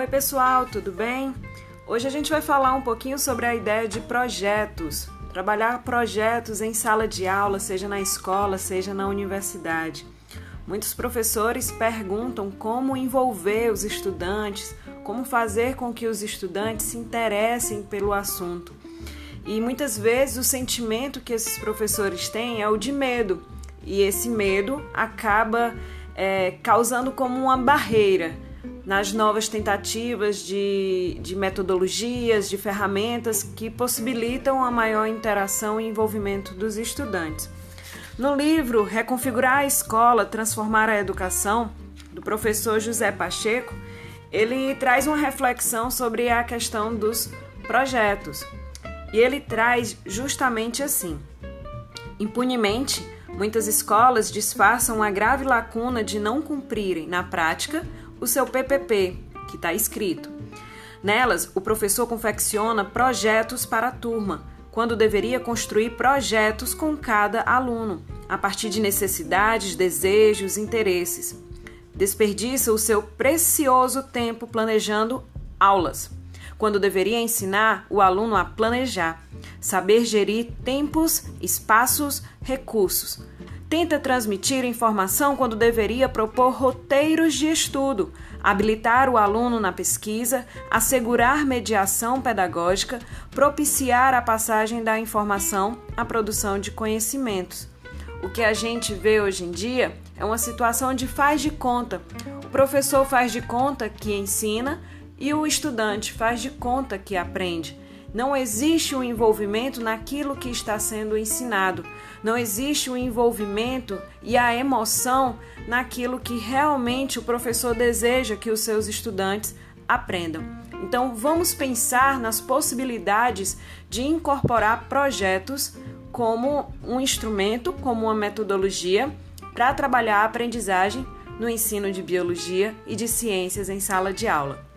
Oi, pessoal, tudo bem? Hoje a gente vai falar um pouquinho sobre a ideia de projetos. Trabalhar projetos em sala de aula, seja na escola, seja na universidade. Muitos professores perguntam como envolver os estudantes, como fazer com que os estudantes se interessem pelo assunto. E muitas vezes o sentimento que esses professores têm é o de medo, e esse medo acaba é, causando como uma barreira nas novas tentativas de, de metodologias, de ferramentas que possibilitam a maior interação e envolvimento dos estudantes. No livro Reconfigurar a Escola, Transformar a Educação, do professor José Pacheco, ele traz uma reflexão sobre a questão dos projetos. E ele traz justamente assim: impunemente, muitas escolas disfarçam a grave lacuna de não cumprirem, na prática, o seu PPP, que está escrito. Nelas, o professor confecciona projetos para a turma, quando deveria construir projetos com cada aluno, a partir de necessidades, desejos, interesses. Desperdiça o seu precioso tempo planejando aulas, quando deveria ensinar o aluno a planejar, saber gerir tempos, espaços, recursos, tenta transmitir informação quando deveria propor roteiros de estudo, habilitar o aluno na pesquisa, assegurar mediação pedagógica, propiciar a passagem da informação à produção de conhecimentos. O que a gente vê hoje em dia é uma situação de faz de conta. O professor faz de conta que ensina e o estudante faz de conta que aprende. Não existe um envolvimento naquilo que está sendo ensinado. Não existe o um envolvimento e a emoção naquilo que realmente o professor deseja que os seus estudantes aprendam. Então, vamos pensar nas possibilidades de incorporar projetos como um instrumento, como uma metodologia para trabalhar a aprendizagem no ensino de biologia e de ciências em sala de aula.